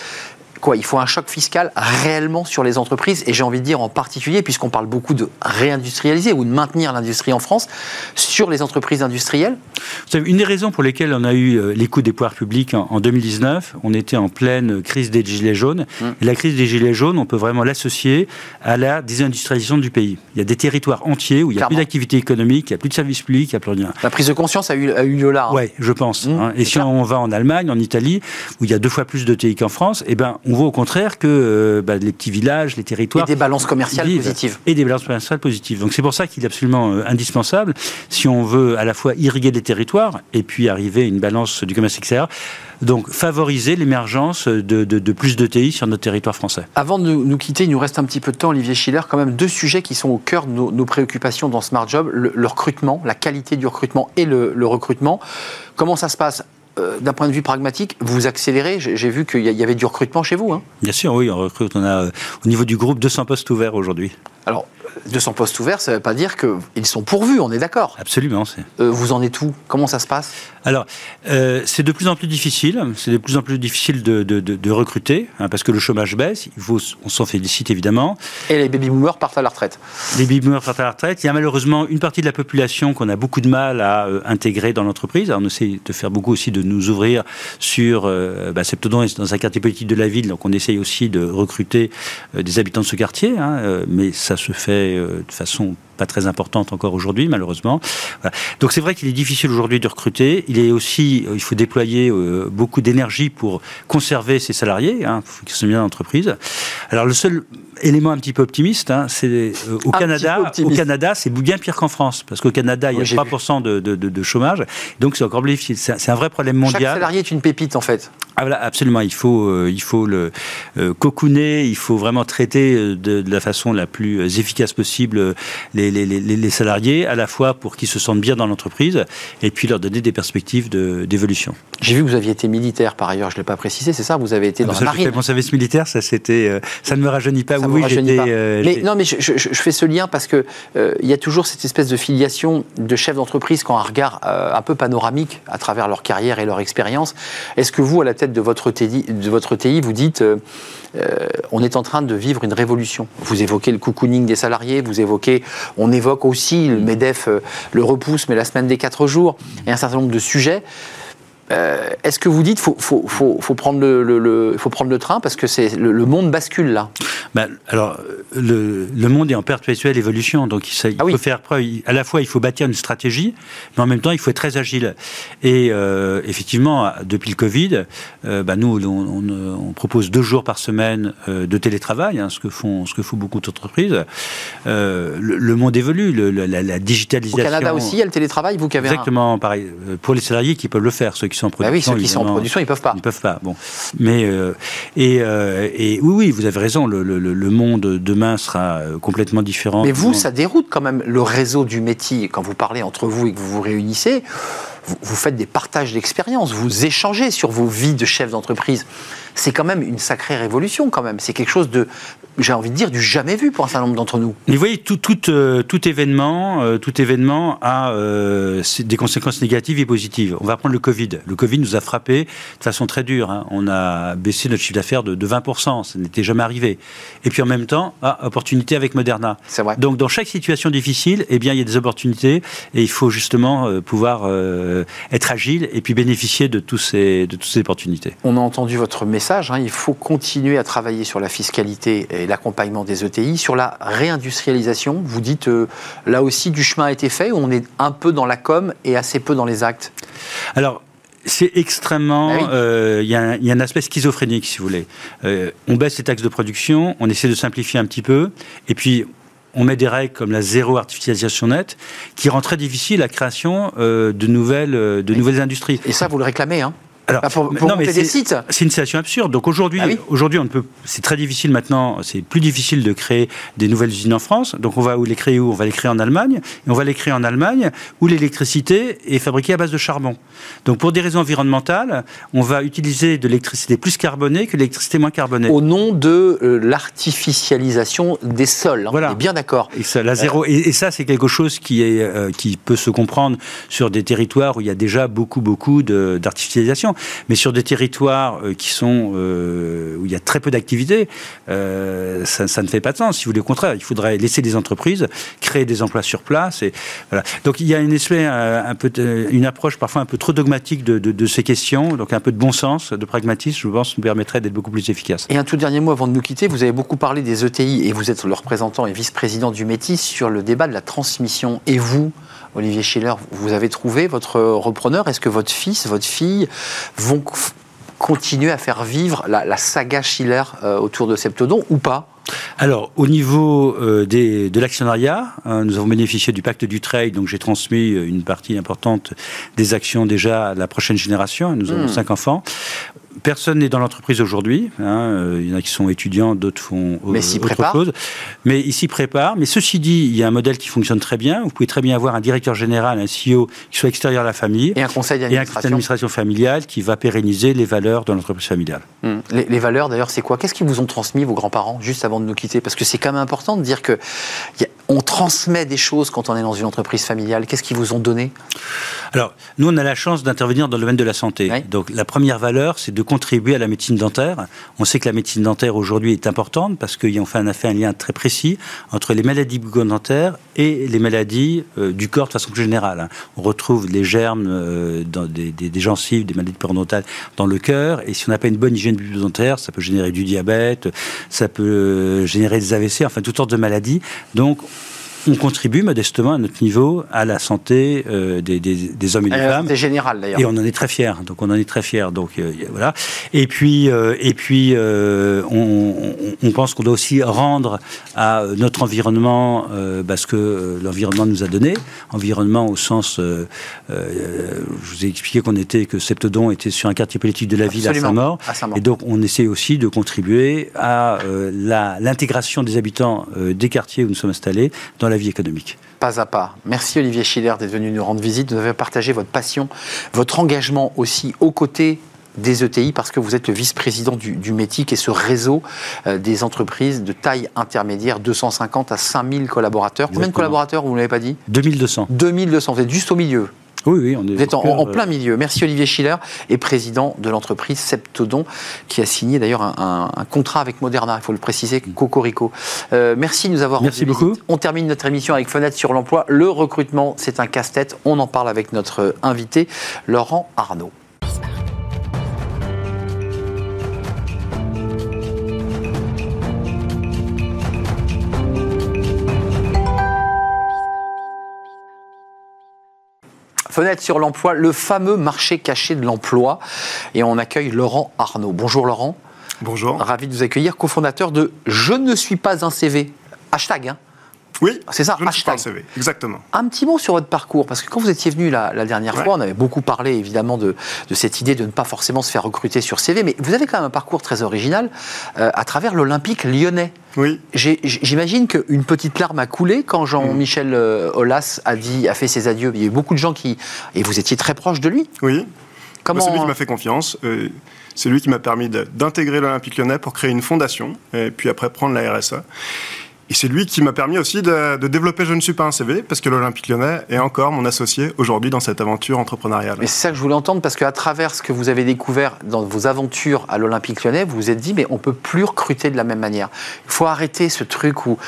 Quoi Il faut un choc fiscal réellement sur les entreprises, et j'ai envie de dire en particulier, puisqu'on parle beaucoup de réindustrialiser ou de maintenir l'industrie en France, sur les entreprises industrielles Vous savez, une des raisons pour lesquelles on a eu euh, les coûts des pouvoirs publics en, 2019, on était en pleine crise des gilets jaunes. Mmh. Et la crise des gilets jaunes, on peut vraiment l'associer à la désindustrialisation du pays. Il y a des territoires entiers où il n'y a plus d'activité économique, il n'y a plus de services publics, il n'y a plus rien. La prise de conscience a eu, a eu lieu là. Hein. Oui, je pense. Mmh. Hein. Et si on va en Allemagne, en Italie, où il y a deux fois plus de TI qu'en France, eh ben, on voit au contraire que euh, bah, les petits villages, les territoires... Et des balances commerciales positives. Et des balances commerciales positives. Donc c'est pour ça qu'il est absolument euh, indispensable, si on veut à la fois irriguer les territoires et puis arriver à une balance du commerce extérieur, donc favoriser l'émergence de, plus de TI sur notre territoire français. Avant de nous, quitter, il nous reste un petit peu de temps, Olivier Schiller, quand même deux sujets qui sont au cœur de nos, préoccupations dans Smart Job, le, recrutement, la qualité du recrutement et le, recrutement. Comment ça se passe? D'un point de vue pragmatique, vous accélérez. J'ai vu qu'il y avait du recrutement chez vous. Hein. Bien sûr, oui, on recrute. On a euh, au niveau du groupe 200 postes ouverts aujourd'hui. Alors, 200 postes ouverts, ça ne veut pas dire qu'ils sont pourvus, on est d'accord Absolument. Euh, vous en êtes où? Comment ça se passe? Alors, euh, c'est de plus en plus difficile. C'est de plus en plus difficile de, de, recruter, hein, parce que le chômage baisse. Il faut, on s'en félicite évidemment. Et les baby-boomers partent à la retraite Les baby-boomers partent à la retraite. Il y a malheureusement une partie de la population qu'on a beaucoup de mal à euh, intégrer dans l'entreprise. on essaie de faire beaucoup aussi de nous ouvrir sur bah, Septodon dans un quartier politique de la ville. Donc, on essaye aussi de recruter des habitants de ce quartier. Hein, mais ça se fait de façon pas très importante encore aujourd'hui, malheureusement. Donc c'est vrai qu'il est difficile aujourd'hui de recruter. Il est aussi, euh, il faut déployer euh, beaucoup d'énergie pour conserver ses salariés, hein, faut qu'ils soient bien dans l'entreprise. Alors le seul élément un petit peu optimiste, hein, c'est euh, au Canada. Au Canada, c'est bien pire qu'en France, parce qu'au Canada, il y a 3% de, de, chômage, donc c'est encore plus difficile. C'est un vrai problème mondial. Chaque salarié est une pépite en fait. Ah, voilà, absolument. Il faut, il faut le cocooner, il faut vraiment traiter de, de, la façon la plus efficace possible les, les, salariés, à la fois pour qu'ils se sentent bien dans l'entreprise, et puis leur donner des perspectives d'évolution. J'ai vu que vous aviez été militaire par ailleurs, je ne l'ai pas précisé, c'est ça Vous avez été ah, dans la marine. Mon service militaire, ça, c'était, euh, ça ne me rajeunit pas. oui, rajeunit pas. Euh, mais non, mais je, fais ce lien parce que euh, il y a toujours cette espèce de filiation de chefs d'entreprise qui ont un regard un peu panoramique à travers leur carrière et leur expérience. Est-ce que vous, à la tête de votre TI, de votre TI vous dites on est en train de vivre une révolution? Vous évoquez le cocooning des salariés, vous évoquez, on évoque aussi, le MEDEF le repousse, mais la semaine des quatre jours, et un certain nombre de sujets. Euh, est-ce que vous dites qu'il faut, faut, prendre le, faut prendre le train parce que c'est le, monde bascule là? Ben, Alors, le, monde est en perpétuelle évolution, donc il, ah faut faire preuve. À la fois, il faut bâtir une stratégie, mais en même temps, il faut être très agile. Et euh, effectivement, depuis le Covid, euh, ben, nous, on, propose deux jours par semaine de télétravail, hein, ce, que font, ce que font beaucoup d'entreprises. le, monde évolue, la, digitalisation. Au Canada aussi, il y a le télétravail, vous qui avez Exactement, pareil. Pour les salariés qui peuvent le faire, ceux qui en production. Bah oui, ceux qui sont en production, ils peuvent pas. Ils peuvent pas. Bon, mais euh, et, euh, et, oui, oui, vous avez raison. Le, le, monde demain sera euh, complètement différent. Mais vous, ça déroute quand même le réseau du métier quand vous parlez entre vous et que vous vous réunissez. Vous, vous faites des partages d'expériences, vous échangez sur vos vies de chef d'entreprise c'est quand même une sacrée révolution quand même. C'est quelque chose de, j'ai envie de dire, du jamais vu pour un certain nombre d'entre nous. Mais vous voyez, tout, tout, euh, tout événement, euh, tout événement a euh, des conséquences négatives et positives. On va prendre le Covid. Le Covid nous a frappé de façon très dure. Hein. On a baissé notre chiffre d'affaires de, 20%. Ça n'était jamais arrivé. Et puis en même temps, ah, opportunité avec Moderna. C'est vrai. Donc dans chaque situation difficile, eh bien, il y a des opportunités et il faut justement pouvoir être agile et puis bénéficier de, tous ces, de toutes ces opportunités. On a entendu votre message Hein. il faut continuer à travailler sur la fiscalité et l'accompagnement des ETI, sur la réindustrialisation. Vous dites, euh, là aussi, du chemin a été fait, ou on est un peu dans la com et assez peu dans les actes Alors, c'est extrêmement. Ah euh, il y, a un aspect schizophrénique, si vous voulez. Euh, on baisse les taxes de production, on essaie de simplifier un petit peu, et puis on met des règles comme la zéro artificialisation nette, qui rend très difficile la création de, nouvelles, de nouvelles industries. Et ça, vous le réclamez, hein alors, bah, non, mais c'est une situation absurde. Donc aujourd'hui, ah aujourd'hui, on ne peut. C'est très difficile maintenant. C'est plus difficile de créer des nouvelles usines en France. Donc on va où les créer où? On va les créer en Allemagne. Et on va les créer en Allemagne où l'électricité est fabriquée à base de charbon. Donc pour des raisons environnementales, on va utiliser de l'électricité plus carbonée que l'électricité moins carbonée. Au nom de euh, l'artificialisation des sols. Hein. voilà. On est bien d'accord. Et ça, la zéro. Et, ça, c'est quelque chose qui est euh, qui peut se comprendre sur des territoires où il y a déjà beaucoup beaucoup d'artificialisation. Mais sur des territoires qui sont où il y a très peu d'activité, ça, ça, ne fait pas de sens. Si vous voulez, au contraire, il faudrait laisser des entreprises créer des emplois sur place. Et, voilà. Donc il y a une, espèce, un peu, une approche parfois un peu trop dogmatique de, de, de ces questions, donc un peu de bon sens, de pragmatisme, je pense, nous permettrait d'être beaucoup plus efficace. Et un tout dernier mot avant de nous quitter, vous avez beaucoup parlé des ETI et vous êtes le représentant et vice-président du Métis sur le débat de la transmission. Et vous, Olivier Schiller, vous avez trouvé votre repreneur? Est-ce que votre fils, votre fille vont continuer à faire vivre la, saga Schiller euh, autour de Septodon ou pas? Alors, au niveau euh, des, de l'actionnariat, hein, nous avons bénéficié du pacte du trade, donc j'ai transmis euh, une partie importante des actions déjà à la prochaine génération. Nous avons hmm. cinq enfants. Personne n'est dans l'entreprise aujourd'hui. Hein, euh, il y en a qui sont étudiants, d'autres font mais autre chose. Mais ils s'y préparent. Mais ceci dit, il y a un modèle qui fonctionne très bien. Vous pouvez très bien avoir un directeur général, un CEO qui soit extérieur à la famille. Et un conseil d'administration. d'administration familiale qui va pérenniser les valeurs de l'entreprise familiale. Hmm. Les, les, valeurs, d'ailleurs, c'est quoi? Qu'est-ce qu'ils vous ont transmis, vos grands-parents, juste avant de nous quitter? Parce que c'est quand même important de dire que on transmet des choses quand on est dans une entreprise familiale. Qu'est-ce qu'ils vous ont donné? Alors, nous, on a la chance d'intervenir dans le domaine de la santé. Donc, la première valeur, c'est de contribuer à la médecine dentaire. On sait que la médecine dentaire aujourd'hui est importante parce qu'on fait, a fait un lien très précis entre les maladies bucco-dentaires et les maladies euh, du corps de façon plus générale. On retrouve les germes euh, dans des, gencives, des maladies périodontal dans le cœur. Et si on n'a pas une bonne hygiène bucco-dentaire, ça peut générer du diabète, ça peut euh, générer des AVC, enfin toutes sortes de maladies. Donc, on contribue modestement à notre niveau à la santé euh, des, des, hommes et des femmes. C'est général d'ailleurs. Et on en est très fiers. Donc on en est très fiers. Donc euh, voilà. Et puis euh, et puis on, on, pense qu'on doit aussi rendre à notre environnement bah, ce que l'environnement nous a donné. Environnement au sens, je vous ai expliqué qu'on était que Septodon était sur un quartier politique de la ville à Saint-Maur. Saint et donc on essaie aussi de contribuer à l'intégration des habitants des quartiers où nous sommes installés dans la vie économique. Pas à pas. Merci Olivier Schiller d'être venu nous rendre visite. Vous avez partagé votre passion, votre engagement aussi aux côtés des ETI parce que vous êtes le vice-président du, du METIC et ce réseau euh, des entreprises de taille intermédiaire, 250 à 5000 collaborateurs. Combien de collaborateurs, vous ne l'avez pas dit? 2200. 2200, vous êtes juste au milieu. Oui, oui, on est Vous êtes en, plein milieu. Merci Olivier Schiller et président de l'entreprise Septodon qui a signé d'ailleurs un, contrat avec Moderna, il faut le préciser, Cocorico. Euh, merci de nous avoir Merci beaucoup. On termine notre émission avec Fenêtre sur l'emploi. Le recrutement, c'est un casse-tête. On en parle avec notre invité, Laurent Arnaud. Fenêtre sur l'emploi, le fameux marché caché de l'emploi. Et on accueille Laurent Arnaud. Bonjour Laurent. Bonjour. Ravi de vous accueillir, cofondateur de Je ne suis pas un CV. Hashtag, hein oui, c'est ça, je hashtag. CV, exactement. Un petit mot sur votre parcours, parce que quand vous étiez venu la, dernière fois, on avait beaucoup parlé évidemment de, cette idée de ne pas forcément se faire recruter sur CV, mais vous avez quand même un parcours très original euh, à travers l'Olympique lyonnais. Oui. J'imagine qu'une petite larme a coulé quand Jean-Michel euh, Aulas a, dit, a fait ses adieux. Il y a eu beaucoup de gens qui... Et vous étiez très proche de lui Oui. Comment... C'est lui qui m'a fait confiance. Euh, c'est lui qui m'a permis d'intégrer l'Olympique lyonnais pour créer une fondation, et puis après prendre la RSA. Et c'est lui qui m'a permis aussi de, développer Je ne suis pas un CV, parce que l'Olympique lyonnais est encore mon associé aujourd'hui dans cette aventure entrepreneuriale. Mais c'est ça que je voulais entendre, parce qu'à travers ce que vous avez découvert dans vos aventures à l'Olympique lyonnais, vous vous êtes dit, mais on peut plus recruter de la même manière. Il faut arrêter ce truc où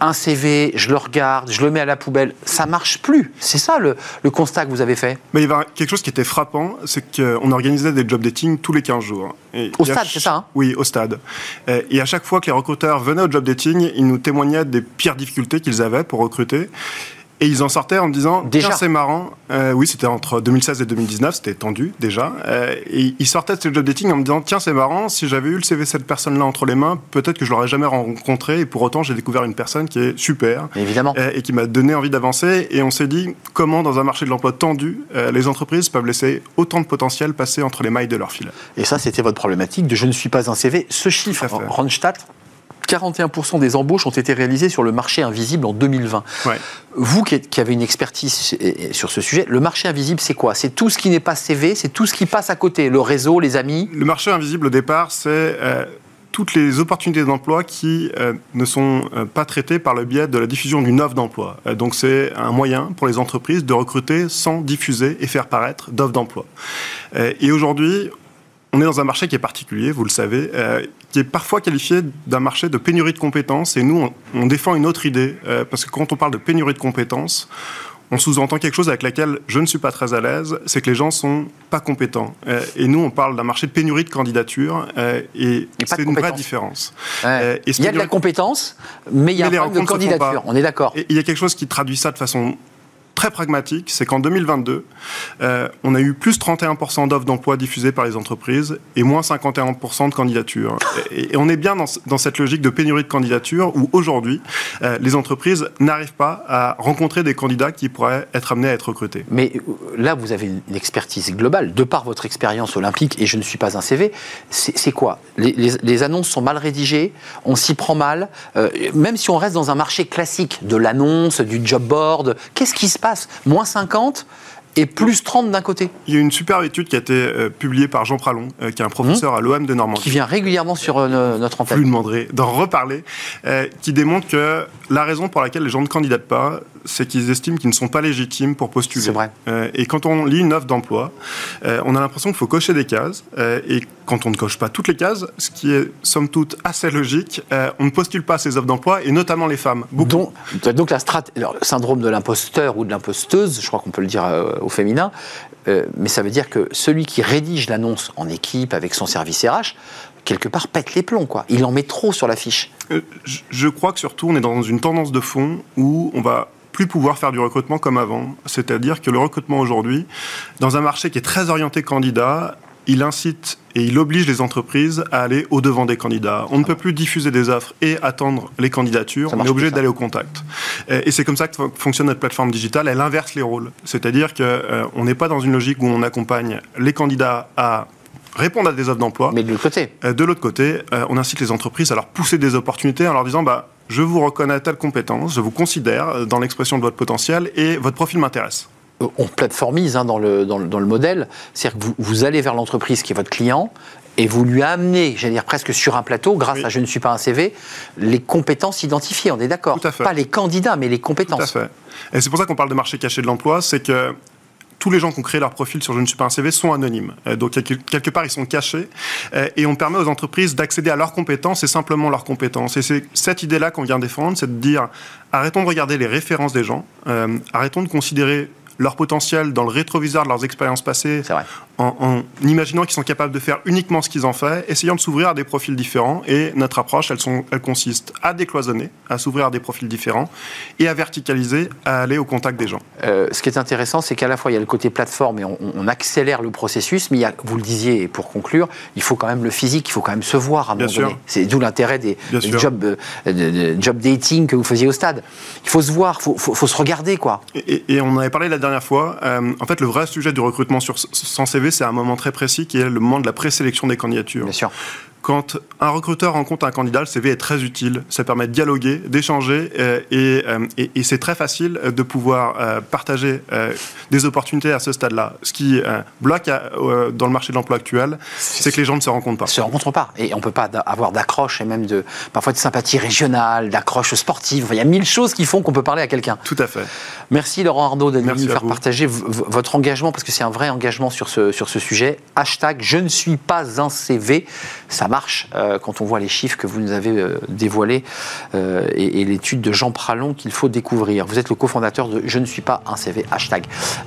un CV, je le regarde, je le mets à la poubelle, ça marche plus. C'est ça le, constat que vous avez fait Mais il y avait quelque chose qui était frappant, c'est qu'on organisait des job dating tous les 15 jours. Au stade, c'est ça hein Oui, au stade. Et à chaque fois que les recruteurs venaient au job dating, ils nous témoignaient des pires difficultés qu'ils avaient pour recruter. Et ils en sortaient en me disant Déjà c'est marrant. Euh, oui, c'était entre 2016 et 2019, c'était tendu déjà. Euh, et ils sortaient de ce job dating en me disant Tiens, c'est marrant, si j'avais eu le CV de cette personne-là entre les mains, peut-être que je l'aurais jamais rencontré. Et pour autant, j'ai découvert une personne qui est super. Évidemment. Euh, et qui m'a donné envie d'avancer. Et on s'est dit Comment, dans un marché de l'emploi tendu, les entreprises peuvent laisser autant de potentiel passer entre les mailles de leur fil. Et ça, c'était votre problématique de Je ne suis pas un CV. Ce chiffre, Ronstadt, 41% des embauches ont été réalisées sur le marché invisible en 2020. Vous qui, avez une expertise sur ce sujet, le marché invisible, c'est quoi? C'est tout ce qui n'est pas CV, c'est tout ce qui passe à côté, le réseau, les amis? Le marché invisible, au départ, c'est... Euh, toutes les opportunités d'emploi qui ne sont pas traitées par le biais de la diffusion d'une offre d'emploi. donc c'est un moyen pour les entreprises de recruter sans diffuser et faire paraître d'offres d'emploi. et aujourd'hui, on est dans un marché qui est particulier, vous le savez, euh, qui est parfois qualifié d'un marché de pénurie de compétences. Et nous, on, défend une autre idée, euh, parce que quand on parle de pénurie de compétences, on sous-entend quelque chose avec laquelle je ne suis pas très à l'aise, c'est que les gens sont pas compétents. Euh, et nous, on parle d'un marché de pénurie de candidatures, et c'est une vraie différence. il y a de la compétence, mais il y a un problème de candidature. On est d'accord. Il y a quelque chose qui traduit ça de façon très pragmatique, c'est qu'en 2022, euh, on a eu plus 31% d'offres d'emploi diffusées par les entreprises et moins 51% de candidatures. Et, on est bien dans, cette logique de pénurie de candidatures où aujourd'hui, euh, les entreprises n'arrivent pas à rencontrer des candidats qui pourraient être amenés à être recrutés. Mais euh, là, vous avez une expertise globale, de par votre expérience olympique, et je ne suis pas un CV, c'est quoi? Les, annonces sont mal rédigées, on s'y prend mal, même si on reste dans un marché classique de l'annonce, du job board, qu'est-ce qui se passe? Moins 50 et plus 30 d'un côté. Il y a une superbe étude qui a été euh, publiée par Jean Pralon, euh, qui est un professeur à l'OM de Normandie. Qui vient régulièrement sur euh, notre antenne. Vous lui demanderez d'en reparler, qui démontre que la raison pour laquelle les gens ne candidatent pas, c'est qu'ils estiment qu'ils ne sont pas légitimes pour postuler. C'est vrai. et quand on lit une offre d'emploi, on a l'impression qu'il faut cocher des cases. et quand on ne coche pas toutes les cases, ce qui est somme toute assez logique, on ne postule pas ces offres d'emploi, et notamment les femmes. Donc, donc la le syndrome de l'imposteur ou de l'imposteuse, je crois qu'on peut le dire au féminin, euh, mais ça veut dire que celui qui rédige l'annonce en équipe avec son service RH, quelque part pète les plombs, quoi. Il en met trop sur la fiche. Euh, je crois que surtout on est dans une tendance de fond où on va plus pouvoir faire du recrutement comme avant. C'est-à-dire que le recrutement aujourd'hui, dans un marché qui est très orienté candidat, il incite et il oblige les entreprises à aller au-devant des candidats. On ne peut plus diffuser des offres et attendre les candidatures, on est obligé d'aller au contact. Et c'est comme ça que fonctionne notre plateforme digitale, elle inverse les rôles. C'est-à-dire qu'on euh, n'est pas dans une logique où on accompagne les candidats à répondre à des offres d'emploi. Mais de l'autre côté euh, De l'autre côté, euh, on incite les entreprises à leur pousser des opportunités en leur disant bah, je vous reconnais telle compétence, je vous considère dans l'expression de votre potentiel et votre profil m'intéresse on plateformise hein, dans, le, dans, le, modèle. C'est-à-dire que vous, allez vers l'entreprise qui est votre client et vous lui amenez, j'allais dire presque sur un plateau, grâce à Je ne suis pas un CV, les compétences identifiées, on est d'accord Pas les candidats, mais les compétences. Tout à fait. Et c'est pour ça qu'on parle de marché caché de l'emploi, c'est que tous les gens qui ont créé leur profil sur Je ne suis pas un CV sont anonymes. Euh, donc, quelque part, ils sont cachés. Euh, et on permet aux entreprises d'accéder à leurs compétences et simplement leurs compétences. Et c'est cette idée-là qu'on vient défendre, c'est de dire arrêtons de regarder les références des gens, euh, arrêtons de considérer leur potentiel dans le rétroviseur de leurs expériences passées, en, imaginant qu'ils sont capables de faire uniquement ce qu'ils ont fait, essayant de s'ouvrir à des profils différents. Et notre approche, elle, sont, elle consiste à décloisonner, à s'ouvrir à des profils différents et à verticaliser, à aller au contact des gens. Euh, ce qui est intéressant, c'est qu'à la fois il y a le côté plateforme et on, accélère le processus, mais il y a, vous le disiez, et pour conclure, il faut quand même le physique, il faut quand même se voir à un moment donné. C'est d'où l'intérêt des, euh, job dating que vous faisiez au stade. Il faut se voir, il faut, se regarder, quoi. Et, et, on avait parlé la dernière fois. Euh, en fait, le vrai sujet du recrutement sur, sans CV, c'est un moment très précis qui est le moment de la présélection des candidatures. Quand un recruteur rencontre un candidat, le CV est très utile. Ça permet de dialoguer, d'échanger, euh, euh, et, et, c'est très facile de pouvoir euh, partager des opportunités à ce stade-là. Ce qui bloque dans le marché de l'emploi actuel, c'est que les gens ne se rencontrent pas. Se rencontrent pas, et on peut pas avoir d'accroche et même de parfois de sympathie régionale, d'accroche sportive. il y a mille choses qui font qu'on peut parler à quelqu'un. Tout à fait. Merci Laurent Arnaud de nous faire partager votre engagement parce que c'est un vrai engagement sur ce sur ce sujet. Hashtag je ne suis pas un CV. Ça marche euh, quand on voit les chiffres que vous nous avez euh, dévoilés euh, et, l'étude de Jean Pralon qu'il faut découvrir. Vous êtes le cofondateur de Je ne suis pas un CV.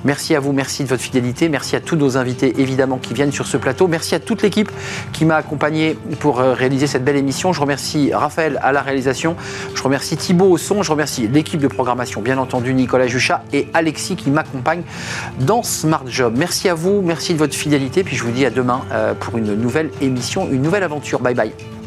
Merci à vous, merci de votre fidélité, merci à tous nos invités évidemment qui viennent sur ce plateau, merci à toute l'équipe qui m'a accompagné pour réaliser cette belle émission. Je remercie Raphaël à la réalisation, je remercie Thibaut au son, je remercie l'équipe de programmation, bien entendu Nicolas Juchat et Alexis qui m'accompagnent dans Smart Job. Merci à vous, merci de votre fidélité, puis je vous dis à demain pour une nouvelle émission, une nouvelle aventure. Bye bye.